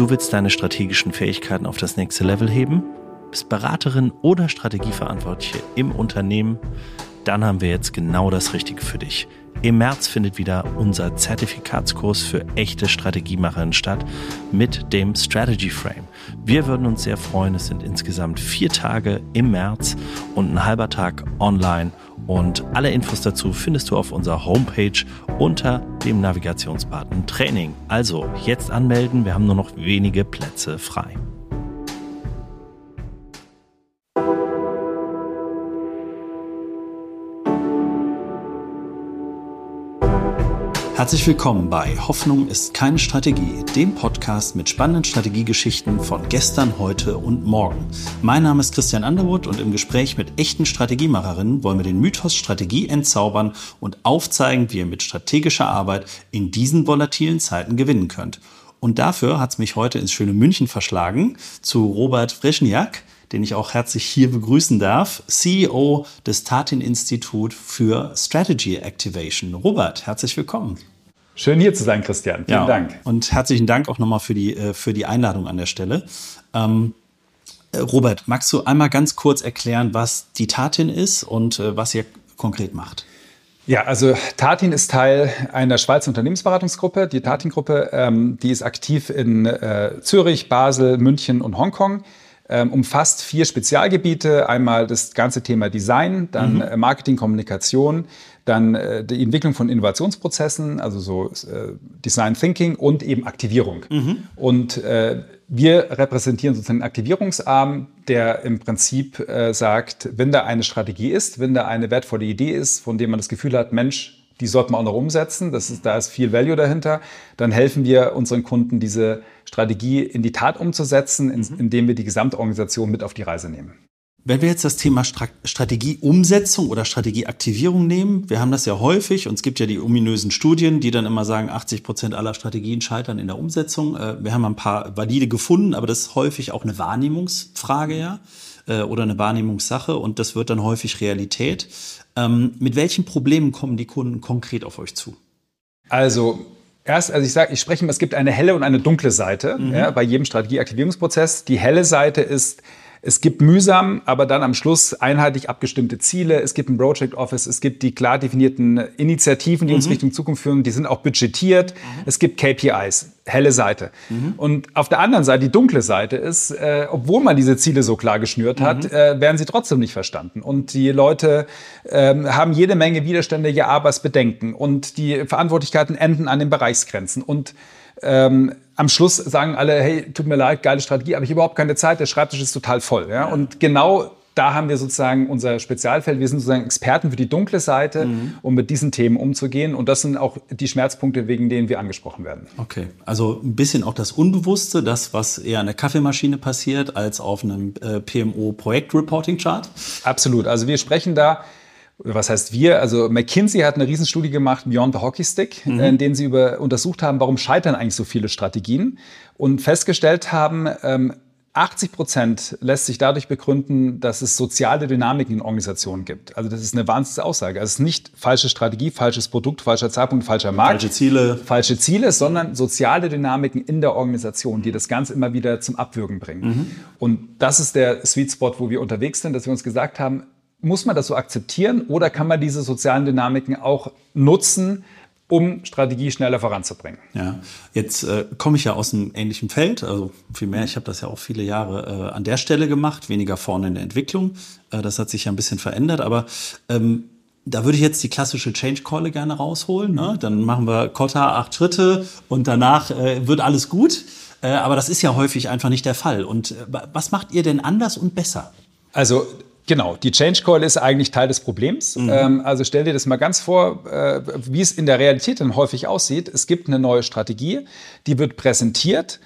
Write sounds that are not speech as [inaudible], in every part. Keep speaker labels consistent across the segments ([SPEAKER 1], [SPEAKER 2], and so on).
[SPEAKER 1] Du willst deine strategischen Fähigkeiten auf das nächste Level heben? Bist Beraterin oder Strategieverantwortliche im Unternehmen? Dann haben wir jetzt genau das Richtige für dich. Im März findet wieder unser Zertifikatskurs für echte Strategiemacherinnen statt mit dem Strategy Frame. Wir würden uns sehr freuen. Es sind insgesamt vier Tage im März und ein halber Tag online. Und alle Infos dazu findest du auf unserer Homepage unter dem Navigationsbutton Training. Also jetzt anmelden, wir haben nur noch wenige Plätze frei. Herzlich willkommen bei Hoffnung ist keine Strategie, dem Podcast mit spannenden Strategiegeschichten von gestern, heute und morgen. Mein Name ist Christian Underwood und im Gespräch mit echten Strategiemacherinnen wollen wir den Mythos Strategie entzaubern und aufzeigen, wie ihr mit strategischer Arbeit in diesen volatilen Zeiten gewinnen könnt. Und dafür hat es mich heute ins schöne München verschlagen zu Robert Frischniak den ich auch herzlich hier begrüßen darf, CEO des Tatin-Institut für Strategy Activation. Robert, herzlich willkommen.
[SPEAKER 2] Schön hier zu sein, Christian. Vielen ja, Dank.
[SPEAKER 1] Und herzlichen Dank auch nochmal für die, äh, für die Einladung an der Stelle. Ähm, äh, Robert, magst du einmal ganz kurz erklären, was die Tatin ist und äh, was ihr konkret macht?
[SPEAKER 2] Ja, also Tatin ist Teil einer Schweizer Unternehmensberatungsgruppe. Die Tatin-Gruppe, ähm, die ist aktiv in äh, Zürich, Basel, München und Hongkong umfasst vier Spezialgebiete. Einmal das ganze Thema Design, dann mhm. Äh, Marketing, Kommunikation, dann äh, die Entwicklung von Innovationsprozessen, also so äh, Design Thinking und eben Aktivierung. Mhm. Und wir repräsentieren sozusagen einen Aktivierungsarm, der im Prinzip sagt, wenn da eine Strategie ist, wenn da eine wertvolle Idee ist, von der man das Gefühl hat, Mensch, die sollte man auch noch umsetzen, das ist, da ist viel Value dahinter, dann helfen wir unseren Kunden, diese Strategie in die Tat umzusetzen, mhm. indem wir die Gesamtorganisation mit auf die Reise nehmen.
[SPEAKER 1] Wenn wir jetzt das Thema Strategieumsetzung oder Strategieaktivierung nehmen, wir haben das ja häufig und es gibt ja die ominösen Studien, die dann immer sagen, 80 Prozent aller Strategien scheitern in der Umsetzung. Äh, wir haben ein paar valide gefunden, aber das ist häufig auch eine Wahrnehmungsfrage ja äh, oder eine Wahrnehmungssache und das wird dann häufig Realität. Ähm, mit welchen Problemen kommen die Kunden konkret auf euch zu?
[SPEAKER 2] Also Erst, also ich sage, ich spreche immer, es gibt eine helle und eine dunkle Seite mhm. ja, bei jedem Strategieaktivierungsprozess. Die helle Seite ist, es gibt mühsam, aber dann am Schluss einheitlich abgestimmte Ziele. Es gibt ein Project Office, es gibt die klar definierten Initiativen, die mhm. uns Richtung Zukunft führen. Die sind auch budgetiert. Mhm. Es gibt KPIs, helle Seite. Mhm. Und auf der anderen Seite, die dunkle Seite ist, äh, obwohl man diese Ziele so klar geschnürt hat, mhm. äh, werden sie trotzdem nicht verstanden. Und die Leute äh, haben jede Menge Widerstände, ja, Arbeitsbedenken. Und die Verantwortlichkeiten enden an den Bereichsgrenzen. Und ähm, am Schluss sagen alle, hey, tut mir leid, geile Strategie, aber ich habe überhaupt keine Zeit, der Schreibtisch ist total voll. Ja? Und genau da haben wir sozusagen unser Spezialfeld. Wir sind sozusagen Experten für die dunkle Seite, mhm. um mit diesen Themen umzugehen. Und das sind auch die Schmerzpunkte, wegen denen wir angesprochen werden.
[SPEAKER 1] Okay, also ein bisschen auch das Unbewusste, das, was eher an der Kaffeemaschine passiert, als auf einem äh, PMO-Projekt-Reporting-Chart.
[SPEAKER 2] Absolut. Also wir sprechen da was heißt wir? Also McKinsey hat eine Riesenstudie gemacht, Beyond the Hockey Stick, mhm. in denen sie über, untersucht haben, warum scheitern eigentlich so viele Strategien und festgestellt haben, ähm, 80 Prozent lässt sich dadurch begründen, dass es soziale Dynamiken in Organisationen gibt. Also das ist eine wahnsinnige Aussage. Also es ist nicht falsche Strategie, falsches Produkt, falscher Zeitpunkt, falscher Markt.
[SPEAKER 1] Falsche Ziele.
[SPEAKER 2] Falsche Ziele, sondern soziale Dynamiken in der Organisation, die das Ganze immer wieder zum Abwürgen bringen. Mhm. Und das ist der Sweet Spot, wo wir unterwegs sind, dass wir uns gesagt haben, muss man das so akzeptieren oder kann man diese sozialen Dynamiken auch nutzen, um Strategie schneller voranzubringen.
[SPEAKER 1] Ja, jetzt äh, komme ich ja aus einem ähnlichen Feld, also vielmehr, ich habe das ja auch viele Jahre äh, an der Stelle gemacht, weniger vorne in der Entwicklung. Äh, das hat sich ja ein bisschen verändert, aber ähm, da würde ich jetzt die klassische Change Call gerne rausholen. Ne? Dann machen wir Kotta acht Schritte und danach äh, wird alles gut. Äh, aber das ist ja häufig einfach nicht der Fall. Und äh, was macht ihr denn anders und besser?
[SPEAKER 2] Also Genau, die Change Call ist eigentlich Teil des Problems. Mhm. Ähm, also stell dir das mal ganz vor, äh, wie es in der Realität dann häufig aussieht. Es gibt eine neue Strategie, die wird präsentiert.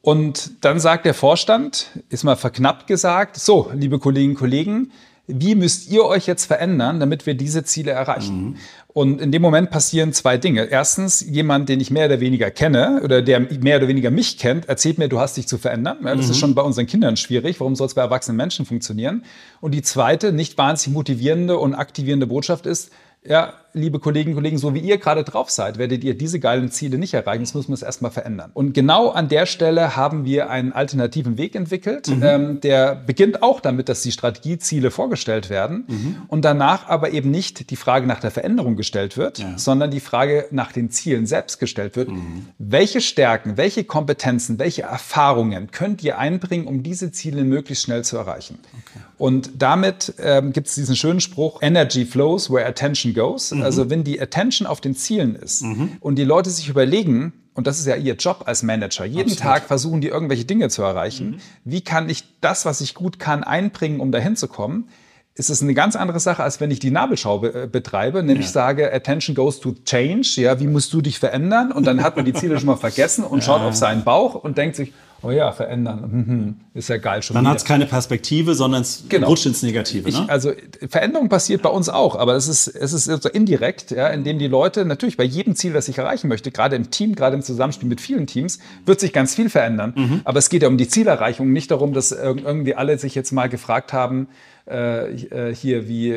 [SPEAKER 2] Und dann sagt der Vorstand, ist mal verknappt gesagt, so, liebe Kolleginnen und Kollegen, wie müsst ihr euch jetzt verändern, damit wir diese Ziele erreichen? Mhm. Und in dem Moment passieren zwei Dinge. Erstens, jemand, den ich mehr oder weniger kenne oder der mehr oder weniger mich kennt, erzählt mir, du hast dich zu verändern. Ja, das mhm. ist schon bei unseren Kindern schwierig. Warum soll es bei erwachsenen Menschen funktionieren? Und die zweite, nicht wahnsinnig motivierende und aktivierende Botschaft ist, ja, liebe Kolleginnen und Kollegen, so wie ihr gerade drauf seid, werdet ihr diese geilen Ziele nicht erreichen. Das müssen wir es erstmal verändern. Und genau an der Stelle haben wir einen alternativen Weg entwickelt. Mhm. Ähm, der beginnt auch damit, dass die Strategieziele vorgestellt werden mhm. und danach aber eben nicht die Frage nach der Veränderung gestellt wird, ja. sondern die Frage nach den Zielen selbst gestellt wird. Mhm. Welche Stärken, welche Kompetenzen, welche Erfahrungen könnt ihr einbringen, um diese Ziele möglichst schnell zu erreichen? Okay. Und damit ähm, gibt es diesen schönen Spruch, Energy flows where attention goes. Mhm. Also wenn die Attention auf den Zielen ist mhm. und die Leute sich überlegen, und das ist ja ihr Job als Manager. Jeden Absolut. Tag versuchen die irgendwelche Dinge zu erreichen. Mhm. Wie kann ich das, was ich gut kann, einbringen, um dahin zu kommen? ist es eine ganz andere Sache, als wenn ich die Nabelschau be äh, betreibe, nämlich ja. sage, Attention goes to change, ja, wie musst du dich verändern? Und dann hat man die Ziele schon mal vergessen und [laughs] ja. schaut auf seinen Bauch und denkt sich, oh ja, verändern, mhm. ist ja geil schon
[SPEAKER 1] Dann hat es keine Perspektive, sondern es genau. rutscht ins Negative.
[SPEAKER 2] Ich, ne? Also Veränderung passiert bei uns auch, aber es ist, es ist so indirekt, ja, indem die Leute natürlich bei jedem Ziel, das ich erreichen möchte, gerade im Team, gerade im Zusammenspiel mit vielen Teams, wird sich ganz viel verändern. Mhm. Aber es geht ja um die Zielerreichung, nicht darum, dass irgendwie alle sich jetzt mal gefragt haben, äh, äh, hier, wie,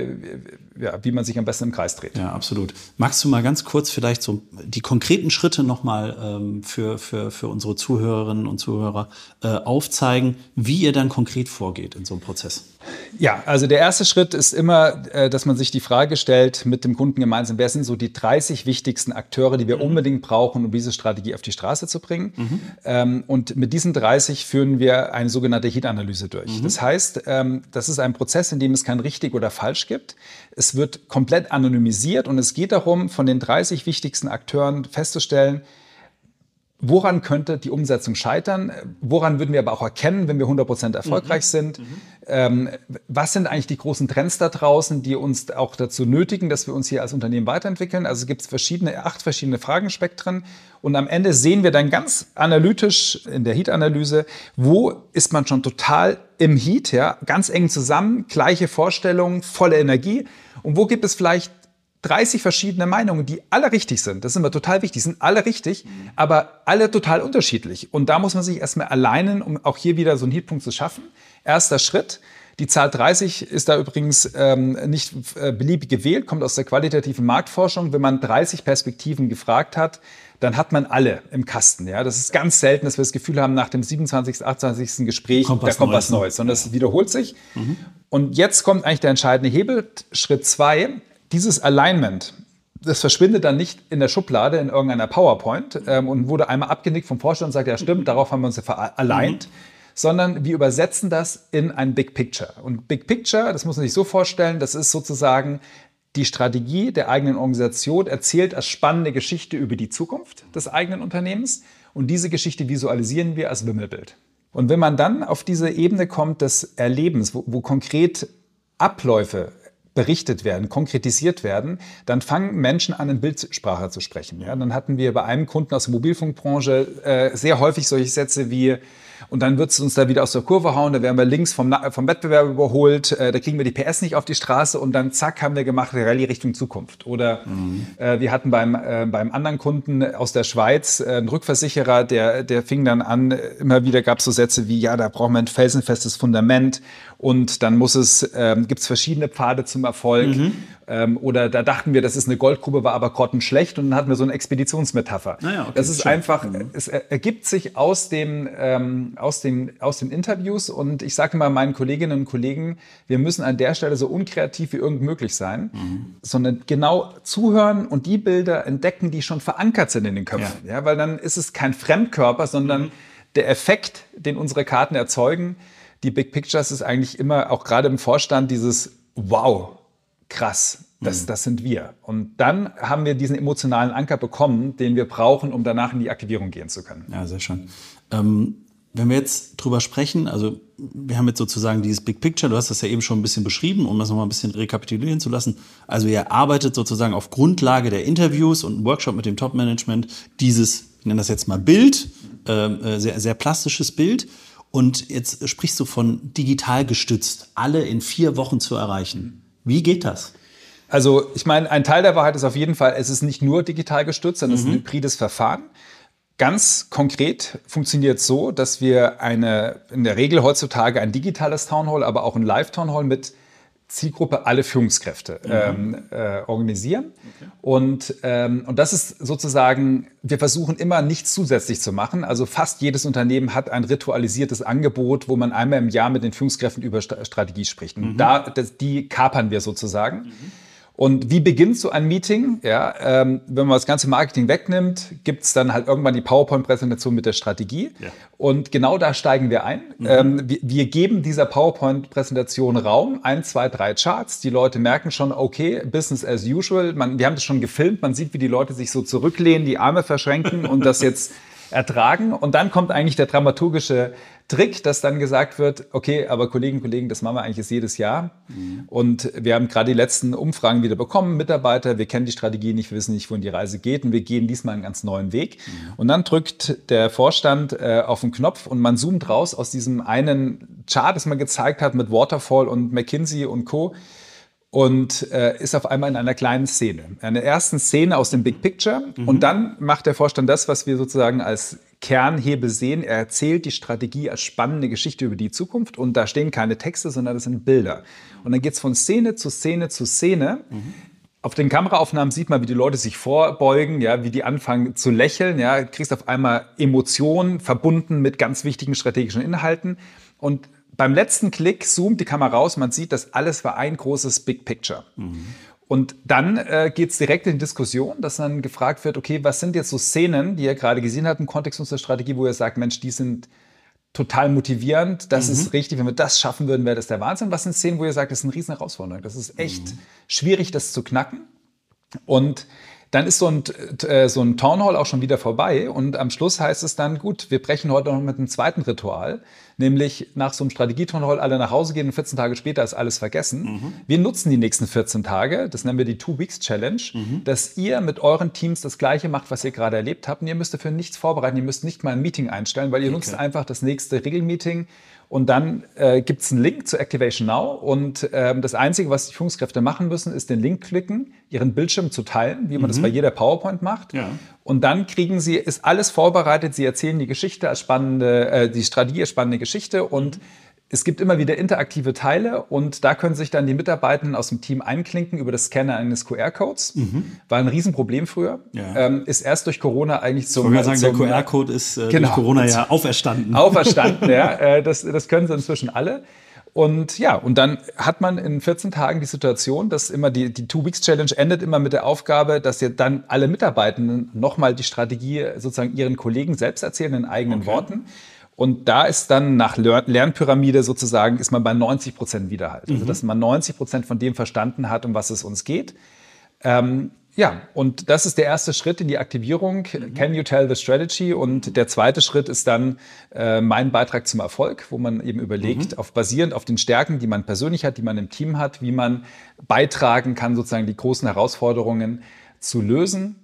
[SPEAKER 2] ja, wie man sich am besten im Kreis dreht.
[SPEAKER 1] Ja, absolut. Magst du mal ganz kurz vielleicht so die konkreten Schritte nochmal ähm, für, für, für unsere Zuhörerinnen und Zuhörer äh, aufzeigen, wie ihr dann konkret vorgeht in so einem Prozess?
[SPEAKER 2] Ja, also der erste Schritt ist immer, äh, dass man sich die Frage stellt mit dem Kunden gemeinsam, wer sind so die 30 wichtigsten Akteure, die wir mhm. unbedingt brauchen, um diese Strategie auf die Straße zu bringen. Mhm. Ähm, und mit diesen 30 führen wir eine sogenannte Heat-Analyse durch. Mhm. Das heißt, ähm, das ist ein Prozess, in dem es kein richtig oder falsch gibt. Es wird komplett anonymisiert und es geht darum, von den 30 wichtigsten Akteuren festzustellen, Woran könnte die Umsetzung scheitern? Woran würden wir aber auch erkennen, wenn wir 100% erfolgreich mhm. sind? Mhm. Ähm, was sind eigentlich die großen Trends da draußen, die uns auch dazu nötigen, dass wir uns hier als Unternehmen weiterentwickeln? Also gibt es verschiedene, acht verschiedene Fragenspektren. Und am Ende sehen wir dann ganz analytisch in der Heat-Analyse, wo ist man schon total im Heat, ja, ganz eng zusammen, gleiche Vorstellungen, volle Energie. Und wo gibt es vielleicht 30 verschiedene Meinungen, die alle richtig sind. Das ist immer total wichtig. Die sind alle richtig, aber alle total unterschiedlich. Und da muss man sich erstmal alleinen, um auch hier wieder so einen Heatpunkt zu schaffen. Erster Schritt. Die Zahl 30 ist da übrigens ähm, nicht äh, beliebig gewählt, kommt aus der qualitativen Marktforschung. Wenn man 30 Perspektiven gefragt hat, dann hat man alle im Kasten. Ja? Das ist ganz selten, dass wir das Gefühl haben, nach dem 27., 28. Gespräch, kommt da kommt Neues, was Neues, sondern es wiederholt sich. Mhm. Und jetzt kommt eigentlich der entscheidende Hebel. Schritt zwei, dieses Alignment, das verschwindet dann nicht in der Schublade in irgendeiner PowerPoint ähm, und wurde einmal abgenickt vom Vorstand und sagt, ja stimmt, darauf haben wir uns ja aligned. Mhm. Sondern wir übersetzen das in ein Big Picture. Und Big Picture, das muss man sich so vorstellen, das ist sozusagen die Strategie der eigenen Organisation, erzählt als spannende Geschichte über die Zukunft des eigenen Unternehmens. Und diese Geschichte visualisieren wir als Wimmelbild. Und wenn man dann auf diese Ebene kommt des Erlebens, wo, wo konkret Abläufe berichtet werden, konkretisiert werden, dann fangen Menschen an, in Bildsprache zu sprechen. Ja, dann hatten wir bei einem Kunden aus der Mobilfunkbranche äh, sehr häufig solche Sätze wie und dann wird es uns da wieder aus der Kurve hauen, da werden wir links vom, vom Wettbewerb überholt, äh, da kriegen wir die PS nicht auf die Straße und dann zack haben wir gemacht, Rallye Richtung Zukunft. Oder mhm. äh, wir hatten beim, äh, beim anderen Kunden aus der Schweiz äh, einen Rückversicherer, der, der fing dann an, immer wieder gab es so Sätze wie, ja, da brauchen wir ein felsenfestes Fundament und dann muss es, ähm, gibt es verschiedene Pfade zum Erfolg. Mhm. Ähm, oder da dachten wir, das ist eine Goldgrube, war aber grottenschlecht und dann hatten wir so eine Expeditionsmetapher. Naja, okay, das ist schön. einfach, mhm. es ergibt sich aus, dem, ähm, aus, den, aus den Interviews und ich sage mal meinen Kolleginnen und Kollegen, wir müssen an der Stelle so unkreativ wie irgend möglich sein, mhm. sondern genau zuhören und die Bilder entdecken, die schon verankert sind in den Köpfen. Ja. ja weil dann ist es kein Fremdkörper, sondern mhm. der Effekt, den unsere Karten erzeugen, die Big Pictures ist eigentlich immer, auch gerade im Vorstand, dieses Wow, krass, das, mhm. das sind wir. Und dann haben wir diesen emotionalen Anker bekommen, den wir brauchen, um danach in die Aktivierung gehen zu können.
[SPEAKER 1] Ja, sehr schön. Ähm, wenn wir jetzt drüber sprechen, also wir haben jetzt sozusagen dieses Big Picture, du hast das ja eben schon ein bisschen beschrieben, um das nochmal ein bisschen rekapitulieren zu lassen. Also ihr arbeitet sozusagen auf Grundlage der Interviews und Workshop mit dem Top-Management dieses, ich nenne das jetzt mal Bild, ähm, äh, sehr, sehr plastisches Bild. Und jetzt sprichst du von digital gestützt, alle in vier Wochen zu erreichen. Wie geht das?
[SPEAKER 2] Also ich meine, ein Teil der Wahrheit ist auf jeden Fall, es ist nicht nur digital gestützt, sondern mhm. es ist ein mhm. hybrides Verfahren. Ganz konkret funktioniert es so, dass wir eine, in der Regel heutzutage ein digitales Townhall, aber auch ein Live-Townhall mit Zielgruppe alle Führungskräfte mhm. ähm, äh, organisieren. Okay. Und, ähm, und das ist sozusagen, wir versuchen immer nichts zusätzlich zu machen. Also fast jedes Unternehmen hat ein ritualisiertes Angebot, wo man einmal im Jahr mit den Führungskräften über Strategie spricht. Und mhm. da, das, die kapern wir sozusagen. Mhm. Und wie beginnt so ein Meeting? Ja, ähm, wenn man das ganze Marketing wegnimmt, gibt es dann halt irgendwann die PowerPoint-Präsentation mit der Strategie. Ja. Und genau da steigen wir ein. Mhm. Ähm, wir, wir, geben dieser PowerPoint-Präsentation Raum, ein, zwei, drei Charts. Die Leute merken schon, okay, Business as usual. Man, wir haben das schon gefilmt. Man sieht, wie die Leute sich so zurücklehnen, die Arme verschränken und das jetzt [laughs] ertragen. Und dann kommt eigentlich der dramaturgische Trick, dass dann gesagt wird, okay, aber Kolleginnen und Kollegen, das machen wir eigentlich jedes Jahr. Mhm. Und wir haben gerade die letzten Umfragen wieder bekommen, Mitarbeiter, wir kennen die Strategie nicht, wir wissen nicht, wohin die Reise geht und wir gehen diesmal einen ganz neuen Weg. Mhm. Und dann drückt der Vorstand äh, auf den Knopf und man zoomt raus aus diesem einen Chart, das man gezeigt hat mit Waterfall und McKinsey und Co und äh, ist auf einmal in einer kleinen Szene. Eine ersten Szene aus dem Big Picture. Mhm. Und dann macht der Vorstand das, was wir sozusagen als Kernhebel sehen. Er erzählt die Strategie als spannende Geschichte über die Zukunft. Und da stehen keine Texte, sondern das sind Bilder. Und dann geht es von Szene zu Szene zu Szene. Mhm. Auf den Kameraaufnahmen sieht man, wie die Leute sich vorbeugen, ja, wie die anfangen zu lächeln. Ja, du kriegst auf einmal Emotionen verbunden mit ganz wichtigen strategischen Inhalten. Und beim letzten Klick zoomt die Kamera raus, man sieht, das alles war ein großes Big Picture. Mhm. Und dann äh, geht es direkt in die Diskussion, dass dann gefragt wird, okay, was sind jetzt so Szenen, die ihr gerade gesehen habt im Kontext unserer Strategie, wo ihr sagt, Mensch, die sind total motivierend, das mhm. ist richtig, wenn wir das schaffen würden, wäre das der Wahnsinn. Was sind Szenen, wo ihr sagt, das ist eine riesen Herausforderung, das ist echt mhm. schwierig, das zu knacken. Und dann ist so ein, äh, so ein Town Hall auch schon wieder vorbei und am Schluss heißt es dann, gut, wir brechen heute noch mit einem zweiten Ritual, nämlich nach so einem Strategie-Town Hall alle nach Hause gehen und 14 Tage später ist alles vergessen. Mhm. Wir nutzen die nächsten 14 Tage, das nennen wir die Two-Weeks-Challenge, mhm. dass ihr mit euren Teams das Gleiche macht, was ihr gerade erlebt habt und ihr müsst dafür nichts vorbereiten, ihr müsst nicht mal ein Meeting einstellen, weil ihr okay. nutzt einfach das nächste Regelmeeting und dann äh, gibt es einen Link zu Activation Now. Und ähm, das Einzige, was die Führungskräfte machen müssen, ist den Link klicken, ihren Bildschirm zu teilen, wie man mhm. das bei jeder PowerPoint macht. Ja. Und dann kriegen sie, ist alles vorbereitet, sie erzählen die Geschichte als spannende, äh, die Strategie als spannende Geschichte und mhm es gibt immer wieder interaktive Teile und da können sich dann die Mitarbeitenden aus dem Team einklinken über das Scannen eines QR-Codes. Mhm. War ein Riesenproblem früher. Ja. Ähm, ist erst durch Corona eigentlich zum.
[SPEAKER 1] Ich sagen, der QR-Code ist äh, genau. durch Corona ja [laughs] auferstanden.
[SPEAKER 2] Auferstanden, ja. Äh, das, das können sie inzwischen alle. Und ja, und dann hat man in 14 Tagen die Situation, dass immer die, die Two-Weeks-Challenge endet immer mit der Aufgabe, dass ihr dann alle Mitarbeitenden nochmal die Strategie sozusagen ihren Kollegen selbst erzählen in eigenen okay. Worten. Und da ist dann nach Lernpyramide sozusagen, ist man bei 90 Prozent Widerhalt. Also, mhm. Also, dass man 90 Prozent von dem verstanden hat, um was es uns geht. Ähm, ja, und das ist der erste Schritt in die Aktivierung. Mhm. Can you tell the strategy? Und der zweite Schritt ist dann äh, mein Beitrag zum Erfolg, wo man eben überlegt, mhm. auf basierend auf den Stärken, die man persönlich hat, die man im Team hat, wie man beitragen kann, sozusagen die großen Herausforderungen zu lösen.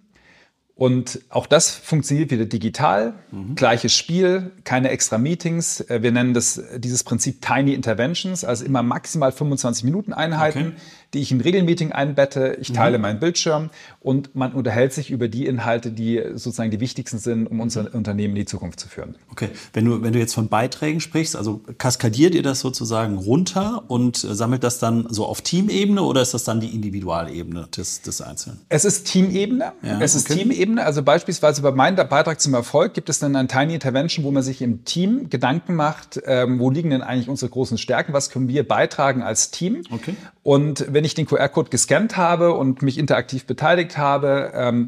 [SPEAKER 2] Und auch das funktioniert wieder digital, mhm. gleiches Spiel, keine extra Meetings. Äh, wir nennen das dieses Prinzip Tiny Interventions, also immer maximal 25 Minuten Einheiten. Okay die ich in Regelmeeting einbette. Ich teile mhm. meinen Bildschirm und man unterhält sich über die Inhalte, die sozusagen die wichtigsten sind, um unser mhm. Unternehmen in die Zukunft zu führen.
[SPEAKER 1] Okay, wenn du, wenn du jetzt von Beiträgen sprichst, also kaskadiert ihr das sozusagen runter und äh, sammelt das dann so auf Teamebene oder ist das dann die Individualebene des, des Einzelnen?
[SPEAKER 2] Es ist Teamebene. Ja, es ist okay. Teamebene. Also beispielsweise bei meinem Beitrag zum Erfolg gibt es dann ein Tiny Intervention, wo man sich im Team Gedanken macht, ähm, wo liegen denn eigentlich unsere großen Stärken, was können wir beitragen als Team. Okay. Und wenn ich den QR-Code gescannt habe und mich interaktiv beteiligt habe, ähm,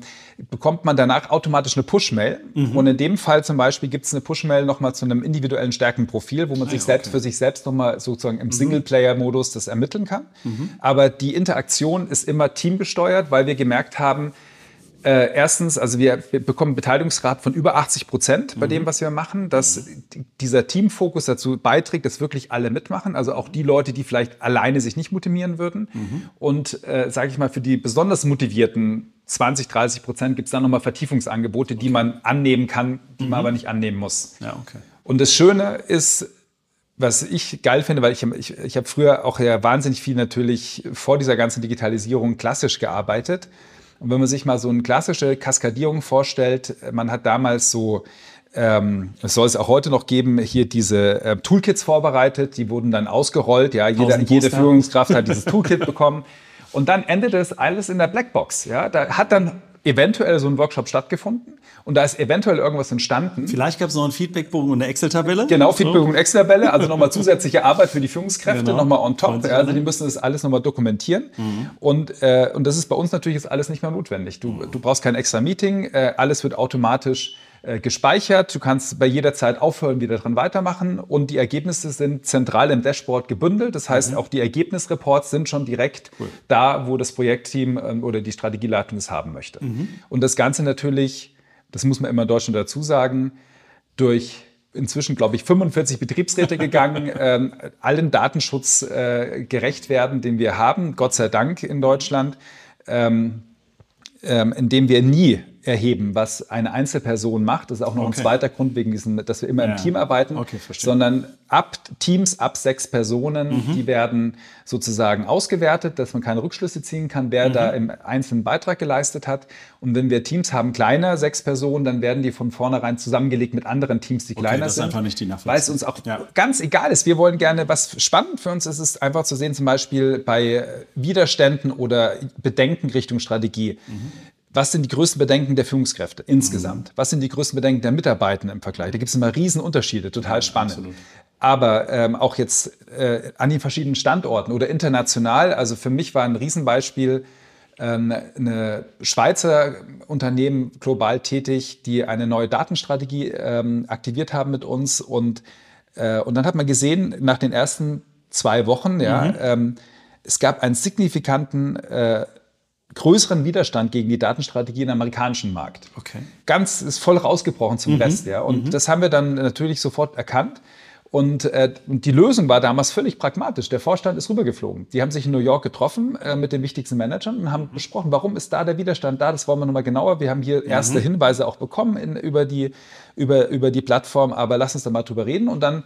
[SPEAKER 2] bekommt man danach automatisch eine Push-Mail. Mhm. Und in dem Fall zum Beispiel gibt es eine Push-Mail nochmal zu einem individuellen Stärkenprofil, wo man ah, sich selbst okay. für sich selbst nochmal sozusagen im mhm. Singleplayer-Modus das ermitteln kann. Mhm. Aber die Interaktion ist immer teamgesteuert, weil wir gemerkt haben, äh, erstens, also wir, wir bekommen Beteiligungsgrad von über 80 Prozent bei mhm. dem, was wir machen, dass dieser Teamfokus dazu beiträgt, dass wirklich alle mitmachen, also auch die Leute, die vielleicht alleine sich nicht motivieren würden. Mhm. Und äh, sage ich mal, für die besonders motivierten 20, 30 Prozent gibt es dann nochmal Vertiefungsangebote, okay. die man annehmen kann, die man mhm. aber nicht annehmen muss. Ja, okay. Und das Schöne ist, was ich geil finde, weil ich, ich, ich habe früher auch ja wahnsinnig viel natürlich vor dieser ganzen Digitalisierung klassisch gearbeitet. Und wenn man sich mal so eine klassische Kaskadierung vorstellt, man hat damals so ähm, es soll es auch heute noch geben, hier diese äh, Toolkits vorbereitet, die wurden dann ausgerollt. Ja, jeder, jede Führungskraft hat dieses Toolkit [laughs] bekommen. Und dann endete es alles in der Blackbox. Ja, da hat dann eventuell so ein Workshop stattgefunden und da ist eventuell irgendwas entstanden.
[SPEAKER 1] Vielleicht gab es noch einen Feedbackbogen und eine Excel-Tabelle.
[SPEAKER 2] Genau, Feedbackbogen und Excel-Tabelle, also nochmal [laughs] zusätzliche Arbeit für die Führungskräfte, genau. nochmal on top. Also die müssen das alles nochmal dokumentieren. Mhm. Und, äh, und das ist bei uns natürlich jetzt alles nicht mehr notwendig. Du, du brauchst kein extra Meeting, äh, alles wird automatisch äh, gespeichert. Du kannst bei jeder Zeit aufhören, wieder dran weitermachen und die Ergebnisse sind zentral im Dashboard gebündelt. Das heißt, mhm. auch die Ergebnisreports sind schon direkt cool. da, wo das Projektteam ähm, oder die Strategieleitung es haben möchte. Mhm. Und das Ganze natürlich, das muss man immer in Deutschland dazu sagen, durch inzwischen, glaube ich, 45 Betriebsräte gegangen, [laughs] ähm, allen Datenschutz äh, gerecht werden, den wir haben, Gott sei Dank in Deutschland, ähm, ähm, indem wir nie erheben, was eine Einzelperson macht. Das ist auch noch okay. ein zweiter Grund wegen diesem, dass wir immer ja. im Team arbeiten, okay, sondern ab Teams ab sechs Personen, mhm. die werden sozusagen ausgewertet, dass man keine Rückschlüsse ziehen kann, wer mhm. da im einzelnen Beitrag geleistet hat. Und wenn wir Teams haben kleiner, sechs Personen, dann werden die von vornherein zusammengelegt mit anderen Teams, die okay, kleiner das ist sind.
[SPEAKER 1] Einfach nicht die
[SPEAKER 2] weil es uns auch ja. ganz egal ist. Wir wollen gerne, was spannend für uns ist, ist einfach zu sehen, zum Beispiel bei Widerständen oder Bedenken Richtung Strategie. Mhm was sind die größten Bedenken der Führungskräfte insgesamt? Mhm. Was sind die größten Bedenken der Mitarbeitenden im Vergleich? Da gibt es immer Riesenunterschiede, total spannend. Absolut. Aber ähm, auch jetzt äh, an den verschiedenen Standorten oder international, also für mich war ein Riesenbeispiel ähm, eine Schweizer Unternehmen global tätig, die eine neue Datenstrategie ähm, aktiviert haben mit uns. Und, äh, und dann hat man gesehen, nach den ersten zwei Wochen, ja, mhm. ähm, es gab einen signifikanten äh, größeren Widerstand gegen die Datenstrategie im amerikanischen Markt. Okay. Ganz ist voll rausgebrochen zum mhm. Rest, ja. Und mhm. das haben wir dann natürlich sofort erkannt. Und, äh, die Lösung war damals völlig pragmatisch. Der Vorstand ist rübergeflogen. Die haben sich in New York getroffen äh, mit den wichtigsten Managern und haben mhm. besprochen, warum ist da der Widerstand da? Das wollen wir nochmal genauer. Wir haben hier erste mhm. Hinweise auch bekommen in, über, die, über, über die Plattform, aber lass uns da mal drüber reden. Und dann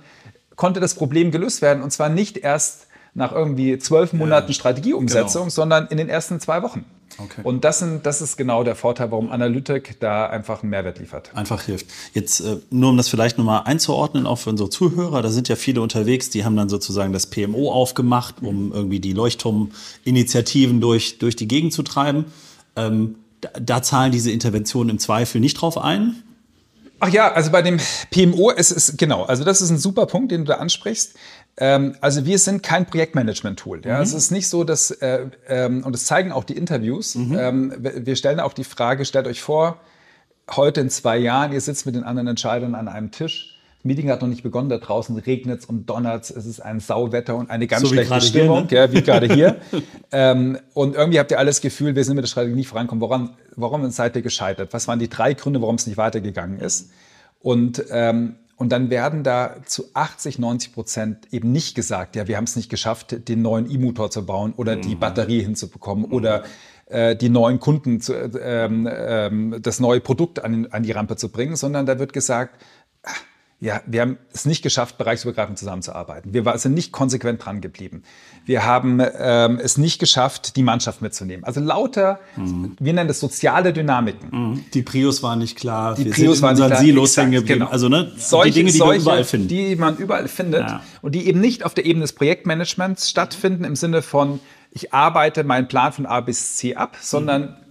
[SPEAKER 2] konnte das Problem gelöst werden. Und zwar nicht erst nach irgendwie zwölf Monaten ja, Strategieumsetzung, genau. sondern in den ersten zwei Wochen. Okay. Und das, sind, das ist genau der Vorteil, warum Analytic da einfach einen Mehrwert liefert.
[SPEAKER 1] Einfach hilft. Jetzt äh, nur um das vielleicht nochmal einzuordnen, auch für unsere Zuhörer, da sind ja viele unterwegs, die haben dann sozusagen das PMO aufgemacht, um irgendwie die Leuchtturminitiativen durch, durch die Gegend zu treiben. Ähm, da, da zahlen diese Interventionen im Zweifel nicht drauf ein.
[SPEAKER 2] Ach ja, also bei dem PMO, es ist genau, also das ist ein super Punkt, den du da ansprichst. Ähm, also wir sind kein Projektmanagement-Tool. Ja? Mhm. Es ist nicht so, dass, äh, ähm, und das zeigen auch die Interviews, mhm. ähm, wir stellen auch die Frage, stellt euch vor, heute in zwei Jahren, ihr sitzt mit den anderen Entscheidern an einem Tisch, Meeting hat noch nicht begonnen, da draußen regnet es und donnert es ist ein Sauwetter und eine ganz so schlechte Stimmung, hier, ne? ja, wie gerade hier. [laughs] ähm, und irgendwie habt ihr alles Gefühl, wir sind mit der Strategie nicht vorankommen. Warum, warum seid ihr gescheitert? Was waren die drei Gründe, warum es nicht weitergegangen ist? Und ähm, und dann werden da zu 80, 90 Prozent eben nicht gesagt, ja, wir haben es nicht geschafft, den neuen E-Motor zu bauen oder mhm. die Batterie hinzubekommen mhm. oder äh, die neuen Kunden, zu, äh, ähm, das neue Produkt an, an die Rampe zu bringen, sondern da wird gesagt, ja, wir haben es nicht geschafft, bereichsübergreifend zusammenzuarbeiten. Wir sind nicht konsequent dran geblieben. Wir haben ähm, es nicht geschafft, die Mannschaft mitzunehmen. Also lauter, mhm. wir nennen das soziale Dynamiken.
[SPEAKER 1] Mhm. Die Prios waren nicht klar.
[SPEAKER 2] Die wir Prios waren nicht klar.
[SPEAKER 1] Silos hängen geblieben.
[SPEAKER 2] Genau. Also ne, solche, die Dinge, die solche, man überall findet. Die man überall findet ja. und die eben nicht auf der Ebene des Projektmanagements stattfinden im Sinne von ich arbeite meinen Plan von A bis C ab, sondern mhm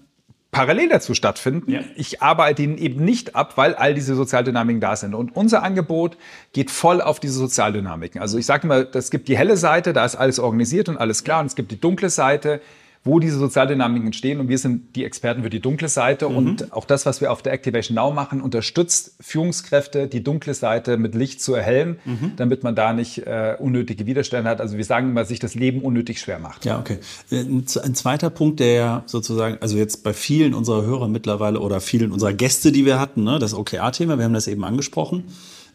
[SPEAKER 2] parallel dazu stattfinden. Ja. Ich arbeite ihn eben nicht ab, weil all diese Sozialdynamiken da sind. Und unser Angebot geht voll auf diese Sozialdynamiken. Also ich sage mal, es gibt die helle Seite, da ist alles organisiert und alles klar. Und es gibt die dunkle Seite, wo diese Sozialdynamiken entstehen. Und wir sind die Experten für die dunkle Seite. Mhm. Und auch das, was wir auf der Activation Now machen, unterstützt Führungskräfte, die dunkle Seite mit Licht zu erhellen, mhm. damit man da nicht äh, unnötige Widerstände hat. Also wir sagen immer, sich das Leben unnötig schwer macht.
[SPEAKER 1] Ja, okay. Äh, ein, ein zweiter Punkt, der sozusagen, also jetzt bei vielen unserer Hörer mittlerweile oder vielen unserer Gäste, die wir hatten, ne, das OKR-Thema, wir haben das eben angesprochen.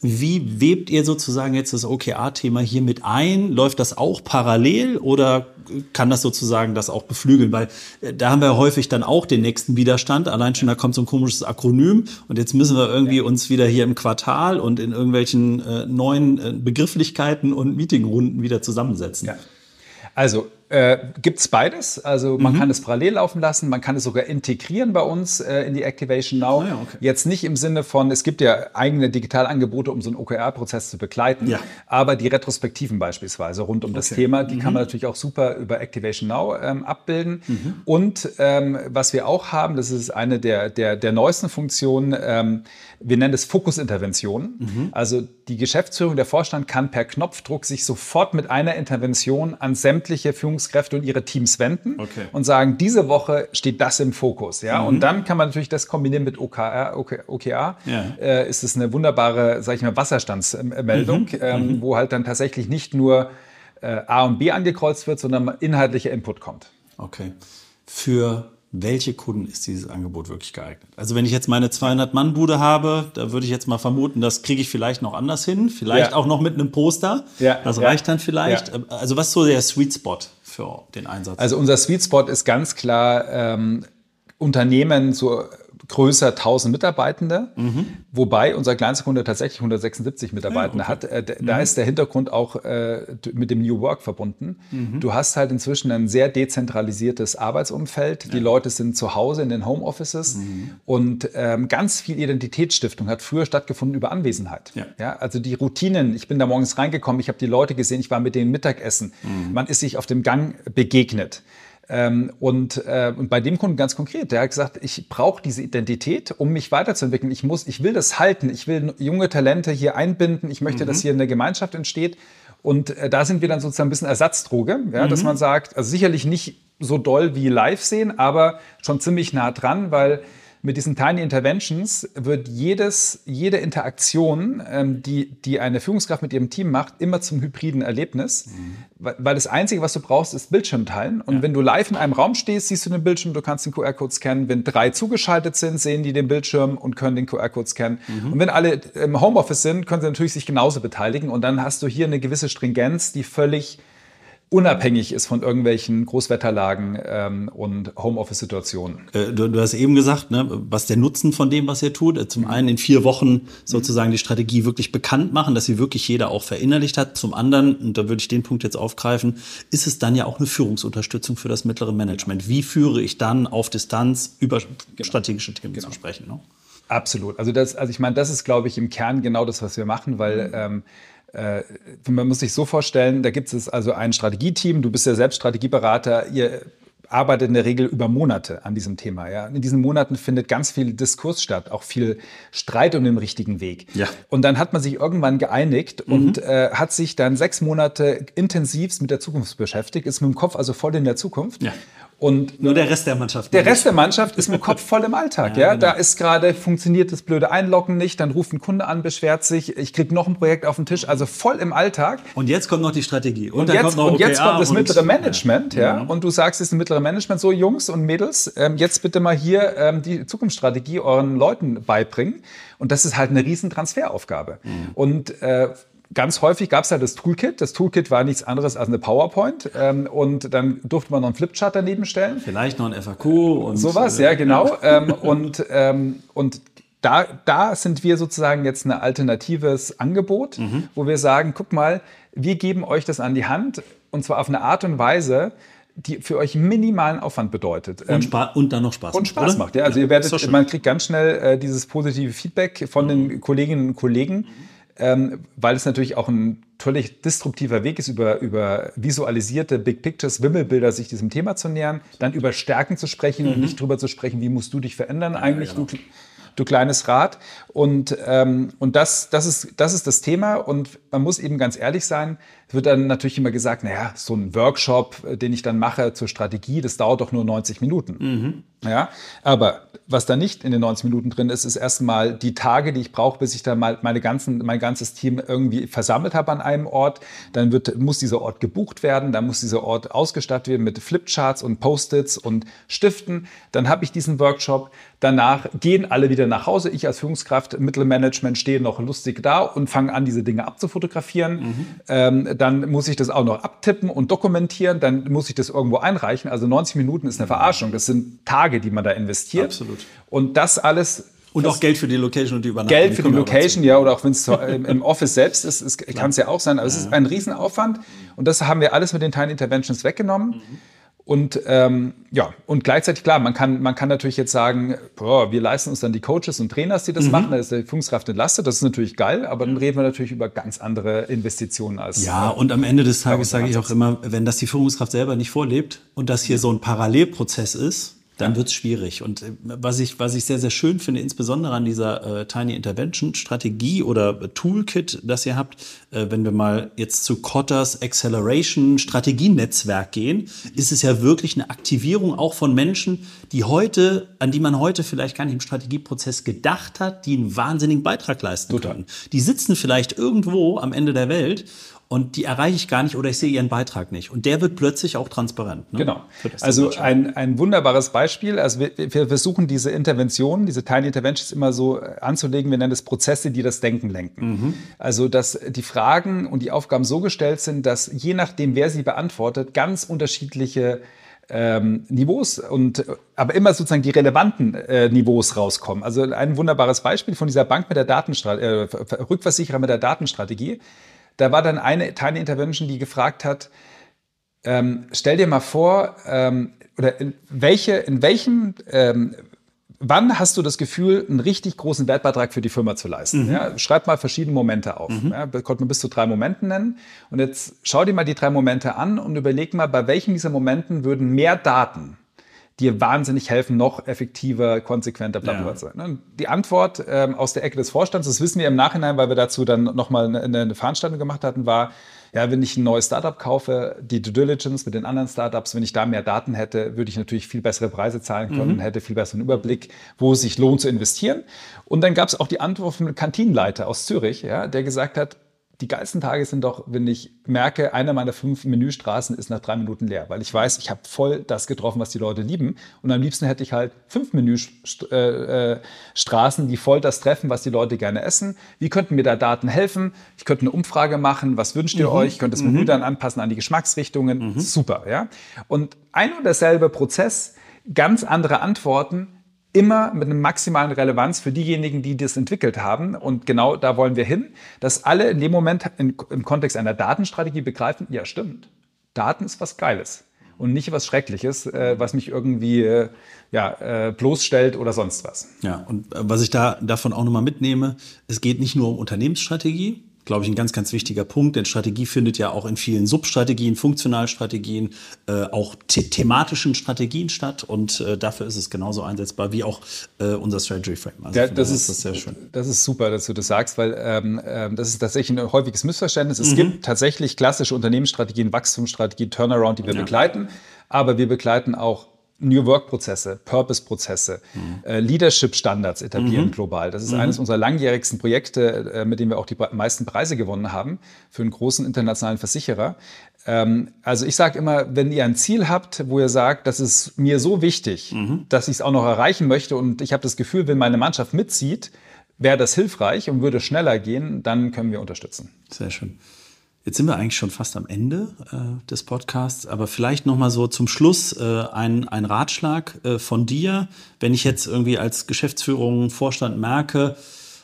[SPEAKER 1] Wie webt ihr sozusagen jetzt das OKR-Thema hier mit ein? Läuft das auch parallel oder kann das sozusagen das auch beflügeln? Weil äh, da haben wir häufig dann auch den nächsten Widerstand. Allein schon, da kommt so ein komisches Akronym und jetzt müssen wir irgendwie ja. uns wieder hier im Quartal und in irgendwelchen äh, neuen äh, Begrifflichkeiten und Meetingrunden wieder zusammensetzen. Ja.
[SPEAKER 2] Also Äh, Gibt es beides. Also man mhm. kann es parallel laufen lassen, man kann es sogar integrieren bei uns äh, in die Activation Now. Ah, ja, okay. Jetzt nicht im Sinne von, es gibt ja eigene Digitalangebote, um so einen OKR-Prozess zu begleiten, ja. aber die Retrospektiven beispielsweise rund um okay. das Thema, die mhm. kann man natürlich auch super über Activation Now ähm, abbilden. Mhm. Und ähm, was wir auch haben, das ist eine der, der, der neuesten Funktionen, ähm, wir nennen es Fokusinterventionen. Mhm. Also die Geschäftsführung, der Vorstand kann per Knopfdruck sich sofort mit einer Intervention an sämtliche Führungskräfte und ihre Teams wenden okay. und sagen, diese Woche steht das im Fokus. Ja? Mhm. Und dann kann man natürlich das kombinieren mit OKR. OKA ja. äh, ist es eine wunderbare, sage ich mal, Wasserstandsmeldung, mhm. ähm, mhm. wo halt dann tatsächlich nicht nur äh, A und B angekreuzt wird, sondern inhaltlicher Input kommt.
[SPEAKER 1] Okay. Für welche Kunden ist dieses Angebot wirklich geeignet? Also wenn ich jetzt meine 200-Mann-Bude habe, da würde ich jetzt mal vermuten, das kriege ich vielleicht noch anders hin, vielleicht ja. auch noch mit einem Poster. Ja. Das ja. reicht dann vielleicht. Also was ist so der Sweet Spot für den Einsatz?
[SPEAKER 2] Also unser Sweet Spot ist ganz klar ähm, Unternehmen so größer 1000 Mitarbeitende, mhm. wobei unser kleinster Kunde tatsächlich 176 Mitarbeitende ja, okay. hat. Äh, da mhm. ist der Hintergrund auch äh, mit dem New Work verbunden. Mhm. Du hast halt inzwischen ein sehr dezentralisiertes Arbeitsumfeld. Ja. Die Leute sind zu Hause in den Homeoffices mhm. und ähm, ganz viel Identitätsstiftung hat früher stattgefunden über Anwesenheit. Ja. ja. also die Routinen. Ich bin da morgens reingekommen, ich habe die Leute gesehen, ich war mit denen Mittagessen. Mhm. Man ist sich auf dem Gang begegnet. Ähm, und, äh, und bei dem Kunden ganz konkret, der hat gesagt, ich brauche diese Identität, um mich weiterzuentwickeln. Ich muss, ich will das halten. Ich will junge Talente hier einbinden. Ich möchte, mhm. dass hier eine Gemeinschaft entsteht. Und äh, da sind wir dann sozusagen ein bisschen Ersatzdroge, ja, mhm. dass man sagt, also sicherlich nicht so doll wie live sehen, aber schon ziemlich nah dran, weil mit diesen Tiny Interventions wird jedes, jede Interaktion, ähm, die, die eine Führungskraft mit ihrem Team macht, immer zum hybriden Erlebnis. Mhm. Weil, weil, das Einzige, was du brauchst, ist Bildschirm teilen. Und ja. wenn du live in einem Raum stehst, siehst du den Bildschirm, du kannst den QR-Code scannen. Wenn drei zugeschaltet sind, sehen die den Bildschirm und können den QR-Code scannen. Mhm. Und wenn alle im Homeoffice sind, können sie natürlich sich genauso beteiligen. Und dann hast du hier eine gewisse Stringenz, die völlig unabhängig ist von irgendwelchen Großwetterlagen ähm, und Homeoffice-Situationen.
[SPEAKER 1] Äh, du, du, hast eben gesagt, ne, was der Nutzen von dem, was ihr tut. Äh, zum einen in vier Wochen sozusagen die Strategie wirklich bekannt machen, dass sie wirklich jeder auch verinnerlicht hat. Zum anderen, und da würde ich den Punkt jetzt aufgreifen, ist es dann ja auch eine Führungsunterstützung für das mittlere Management. Wie führe ich dann auf Distanz über genau. strategische Themen genau. zu sprechen? Ne?
[SPEAKER 2] Absolut. Also das, also ich meine, das ist, glaube ich, im Kern genau das, was wir machen, weil mhm. ähm, äh, man muss sich so vorstellen, da gibt es also ein Strategieteam, du bist ja selbst Strategieberater, ihr arbeitet in der Regel über Monate an diesem Thema. Ja. In diesen Monaten findet ganz viel Diskurs statt, auch viel Streit um den richtigen Weg. Ja. Und dann hat man sich irgendwann geeinigt mhm. und äh, hat sich dann sechs Monate intensivst mit der Zukunft beschäftigt, ist mit dem Kopf also voll in der Zukunft. Ja.
[SPEAKER 1] Und Nur der Rest der Mannschaft.
[SPEAKER 2] Der Rest der Mannschaft ist mit Kopf voll im Alltag. [laughs] ja, ja? Genau. Da ist gerade, funktioniert das blöde Einloggen nicht, dann ruft ein Kunde an, beschwert sich, ich kriege noch ein Projekt auf den Tisch, also voll im Alltag.
[SPEAKER 1] Und jetzt kommt noch die Strategie.
[SPEAKER 2] Und, und jetzt, kommt, noch und jetzt kommt das mittlere Management, ja. ja. Und du sagst jetzt ein mittlere Management, so Jungs und Mädels, ähm, jetzt bitte mal hier ähm, die Zukunftsstrategie euren Leuten beibringen. Und das ist halt eine riesen Transferaufgabe. Mhm. Und äh, Ganz häufig gab es ja das Toolkit. Das Toolkit war nichts anderes als eine PowerPoint. Ähm, und dann durfte man noch einen Flipchart daneben stellen.
[SPEAKER 1] Vielleicht noch ein FAQ und
[SPEAKER 2] sowas, äh, ja, genau. Ähm, und, ähm, und da, da sind wir sozusagen jetzt ein alternatives Angebot, mhm. wo wir sagen, guck mal, wir geben euch das an die Hand und zwar auf eine Art und Weise, die für euch minimalen Aufwand bedeutet.
[SPEAKER 1] Und, ähm, und dann noch Spaß
[SPEAKER 2] macht. Und Spaß macht, ja. Also ja, ihr werdet, man kriegt ganz schnell äh, dieses positive Feedback von mhm. den Kolleginnen und Kollegen. Mhm ähm, weil es natürlich auch ein völlig disruptiver Weg ist, über, über visualisierte Big Pictures, Wimmelbilder sich diesem Thema zu nähern, dann über Stärken zu sprechen mhm. und nicht darüber zu sprechen, wie musst du dich verändern eigentlich, ja, genau. du, du kleines Rad. Und, ähm, und das, das, ist, das ist das Thema. Und man muss eben ganz ehrlich sein, es wird dann natürlich immer gesagt, naja, so ein Workshop, äh, den ich dann mache zur Strategie, das dauert doch nur 90 Minuten. Mhm. Ja, aber was da nicht in den 90 Minuten drin ist, ist erstmal die Tage, die ich brauche, bis ich dann mal meine ganzen, mein ganzes Team irgendwie versammelt habe an einem Ort. Dann wird, muss dieser Ort gebucht werden, dann muss dieser Ort ausgestattet werden mit Flipcharts und Post-its und Stiften. Dann habe ich diesen Workshop. Danach gehen alle wieder nach Hause. Ich als Führungskraft, Mittelmanagement stehe noch lustig da und fange an, diese Dinge abzufotografieren. Mhm. Ähm, dann muss ich das auch noch abtippen und dokumentieren. Dann muss ich das irgendwo einreichen. Also 90 Minuten ist eine Verarschung. Das sind Tage, die man da investiert.
[SPEAKER 1] Absolut.
[SPEAKER 2] Und das alles
[SPEAKER 1] Und auch Geld für die Location und die
[SPEAKER 2] Übernachtung. Geld für die Location, ja, oder auch wenn es [laughs] im Office selbst ist, kann es ja auch sein. Aber ja. es ist ein Riesenaufwand. Und das haben wir alles mit den Tiny Interventions weggenommen. Mhm. Und ähm, ja, und gleichzeitig klar, man kann, man kann natürlich jetzt sagen, boah, wir leisten uns dann die Coaches und Trainers, die das mhm. machen, da ist die Führungskraft entlastet, das ist natürlich geil, aber dann reden wir natürlich über ganz andere Investitionen als.
[SPEAKER 1] Ja, und am Ende des Tages sage ich auch immer, wenn das die Führungskraft selber nicht vorlebt und das hier so ein Parallelprozess ist, dann wird es schwierig. Und äh, was ich, was ich sehr, sehr schön finde, insbesondere an dieser äh, Tiny Intervention Strategie oder äh, Toolkit, das ihr habt, äh, wenn wir mal jetzt zu Kotters Acceleration Strategienetzwerk gehen, ist es ja wirklich eine Aktivierung auch von Menschen, die heute, an die man heute vielleicht gar nicht im Strategieprozess gedacht hat, die einen wahnsinnigen Beitrag leisten Total. können. Die sitzen vielleicht irgendwo am Ende der Welt und die erreiche ich gar nicht oder ich sehe ihren Beitrag nicht. Und der wird plötzlich auch transparent.
[SPEAKER 2] Ne? Genau. Also ein, ein wunderbares Beispiel. Also wir, wir versuchen diese Interventionen, diese Tiny Interventions immer so anzulegen. Wir nennen es Prozesse, die das Denken lenken. Mhm. Also dass die Fragen und die Aufgaben so gestellt sind, dass je nachdem, wer sie beantwortet, ganz unterschiedliche ähm, Niveaus und aber immer sozusagen die relevanten äh, Niveaus rauskommen. Also ein wunderbares Beispiel von dieser Bank mit der Datenstrategie, äh, Rückversicherer mit der Datenstrategie da war dann eine Tiny Intervention, die gefragt hat, ähm, stell dir mal vor, ähm, oder in, welche, in welchem, ähm, wann hast du das Gefühl, einen richtig großen Wertbeitrag für die Firma zu leisten? Mhm. Ja, schreib mal verschiedene Momente auf. Mhm. Ja, konnte man bis zu drei Momenten nennen. Und jetzt schau dir mal die drei Momente an und überleg mal, bei welchen dieser Momenten würden mehr Daten dir wahnsinnig helfen, noch effektiver, konsequenter, bla bla bla. Ja. Die Antwort ähm, aus der Ecke des Vorstands, das wissen wir im Nachhinein, weil wir dazu dann nochmal eine, eine Veranstaltung gemacht hatten, war, ja, wenn ich ein neues Startup kaufe, die Due Diligence mit den anderen Startups, wenn ich da mehr Daten hätte, würde ich natürlich viel bessere Preise zahlen können, mhm. hätte viel besseren Überblick, wo es sich lohnt zu investieren. Und dann gab es auch die Antwort vom Kantinenleiter aus Zürich, ja, der gesagt hat, die geilsten Tage sind doch, wenn ich merke, einer meiner fünf Menüstraßen ist nach drei Minuten leer, weil ich weiß, ich habe voll das getroffen, was die Leute lieben. Und am liebsten hätte ich halt fünf Menüstraßen, äh, äh, die voll das treffen, was die Leute gerne essen. Wie könnten mir da Daten helfen? Ich könnte eine Umfrage machen. Was wünscht ihr mhm. euch? Ich könnte das Menü mhm. dann anpassen an die Geschmacksrichtungen. Mhm. Super, ja. Und ein und derselbe Prozess, ganz andere Antworten immer mit einer maximalen Relevanz für diejenigen, die das entwickelt haben. Und genau da wollen wir hin, dass alle in dem Moment in, im Kontext einer Datenstrategie begreifen, ja stimmt, Daten ist was Geiles und nicht was Schreckliches, äh, was mich irgendwie äh, ja, äh, bloßstellt oder sonst was.
[SPEAKER 1] Ja, und äh, was ich da davon auch nochmal mitnehme, es geht nicht nur um Unternehmensstrategie, glaube ich, ein ganz, ganz wichtiger Punkt, denn Strategie findet ja auch in vielen Substrategien, Funktionalstrategien, äh, auch the thematischen Strategien statt und äh, dafür ist es genauso einsetzbar wie auch äh, unser Strategy Frame.
[SPEAKER 2] Also ja, das, ist, das sehr schön. Das ist super, dass du das sagst, weil ähm, ähm, das ist tatsächlich ein häufiges Missverständnis. Es mhm. gibt tatsächlich klassische Unternehmensstrategien, Wachstumsstrategien, Turnaround, die wir ja. begleiten, aber wir begleiten auch New Work-Prozesse, Purpose-Prozesse, mhm. äh, Leadership-Standards etablieren mhm. global. Das ist mhm. eines unserer langjährigsten Projekte, äh, mit dem wir auch die meisten Preise gewonnen haben für einen großen internationalen Versicherer. Ähm, also ich sage immer, wenn ihr ein Ziel habt, wo ihr sagt, das ist mir so wichtig, mhm. dass ich es auch noch erreichen möchte und ich habe das Gefühl, wenn meine Mannschaft mitzieht, wäre das hilfreich und würde schneller gehen, dann können wir unterstützen.
[SPEAKER 1] Sehr schön. Jetzt sind wir eigentlich schon fast am Ende äh, des Podcasts, aber vielleicht noch mal so zum Schluss äh, ein, ein Ratschlag äh, von dir, wenn ich jetzt irgendwie als Geschäftsführung, Vorstand merke,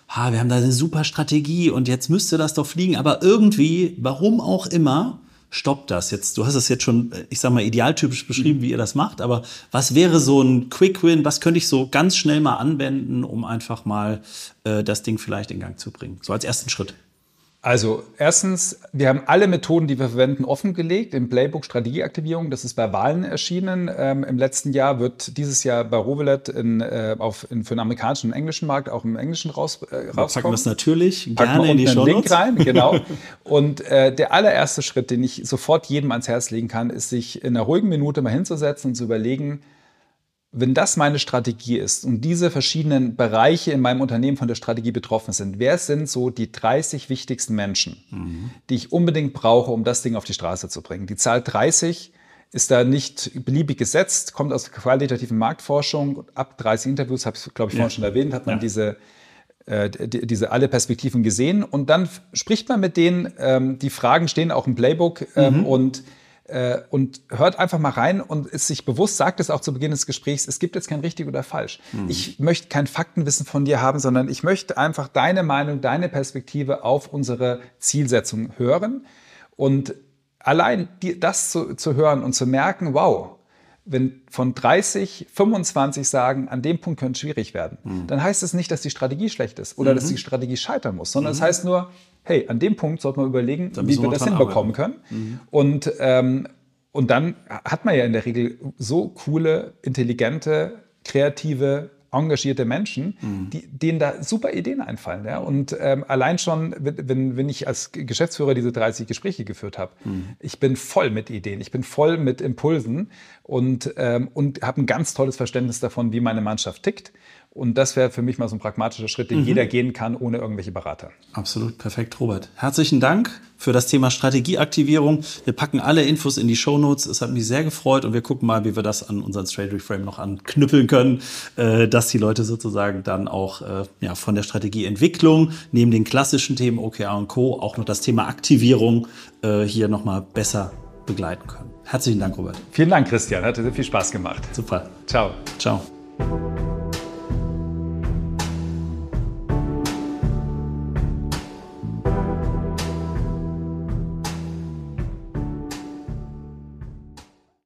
[SPEAKER 1] ha, wir haben da eine super Strategie und jetzt müsste das doch fliegen, aber irgendwie, warum auch immer, stoppt das. Jetzt, du hast es jetzt schon, äh, ich sag mal, idealtypisch beschrieben, wie ihr das macht, aber was wäre so ein Quick Win? Was könnte ich so ganz schnell mal anwenden, um einfach mal äh, das Ding vielleicht in Gang zu bringen? So als ersten Schritt.
[SPEAKER 2] Also erstens, wir haben alle Methoden, die wir verwenden, offengelegt im Playbook Strategieaktivierung. Das ist bei Wahlen erschienen. Ähm, Im letzten Jahr wird dieses Jahr bei Rovelet in, äh, auf, in, für den amerikanischen und englischen Markt auch im Englischen raus, äh, rauskommen. Wir
[SPEAKER 1] packen das natürlich
[SPEAKER 2] packen gerne in die Show Link rein, genau. [laughs] und äh, der allererste Schritt, den ich sofort jedem ans Herz legen kann, ist, sich in einer ruhigen Minute mal hinzusetzen und zu überlegen, wenn das meine Strategie ist und diese verschiedenen Bereiche in meinem Unternehmen von der Strategie betroffen sind, wer sind so die 30 wichtigsten Menschen, mhm. die ich unbedingt brauche, um das Ding auf die Straße zu bringen? Die Zahl 30 ist da nicht beliebig gesetzt, kommt aus der qualitativen Marktforschung. Ab 30 Interviews, habe ich glaube ich vorhin ja. schon erwähnt, hat man ja. diese, äh, die, diese alle Perspektiven gesehen. Und dann spricht man mit denen, ähm, die Fragen stehen auch im Playbook ähm, mhm. und und hört einfach mal rein und ist sich bewusst, sagt es auch zu Beginn des Gesprächs, es gibt jetzt kein richtig oder falsch. Mhm. Ich möchte kein Faktenwissen von dir haben, sondern ich möchte einfach deine Meinung, deine Perspektive auf unsere Zielsetzung hören. Und allein die, das zu, zu hören und zu merken, wow, wenn von 30, 25 sagen, an dem Punkt könnte es schwierig werden, mhm. dann heißt es nicht, dass die Strategie schlecht ist oder mhm. dass die Strategie scheitern muss, sondern es mhm. das heißt nur, hey, an dem Punkt sollte man überlegen, wie wir das hinbekommen arbeiten. können. Mhm. Und, ähm, und dann hat man ja in der Regel so coole, intelligente, kreative engagierte Menschen, mhm. die, denen da super Ideen einfallen. Ja? Und ähm, allein schon, wenn, wenn ich als Geschäftsführer diese 30 Gespräche geführt habe, mhm. ich bin voll mit Ideen, ich bin voll mit Impulsen und, ähm, und habe ein ganz tolles Verständnis davon, wie meine Mannschaft tickt. Und das wäre für mich mal so ein pragmatischer Schritt, den mhm. jeder gehen kann, ohne irgendwelche Berater.
[SPEAKER 1] Absolut, perfekt, Robert. Herzlichen Dank für das Thema Strategieaktivierung. Wir packen alle Infos in die Show Notes. Es hat mich sehr gefreut und wir gucken mal, wie wir das an unseren Straight Reframe noch anknüppeln können, äh, dass die Leute sozusagen dann auch äh, ja, von der Strategieentwicklung neben den klassischen Themen OKR und Co. auch noch das Thema Aktivierung äh, hier nochmal besser begleiten können. Herzlichen Dank, Robert.
[SPEAKER 2] Vielen Dank, Christian. Hat sehr viel Spaß gemacht.
[SPEAKER 1] Super.
[SPEAKER 2] Ciao.
[SPEAKER 1] Ciao.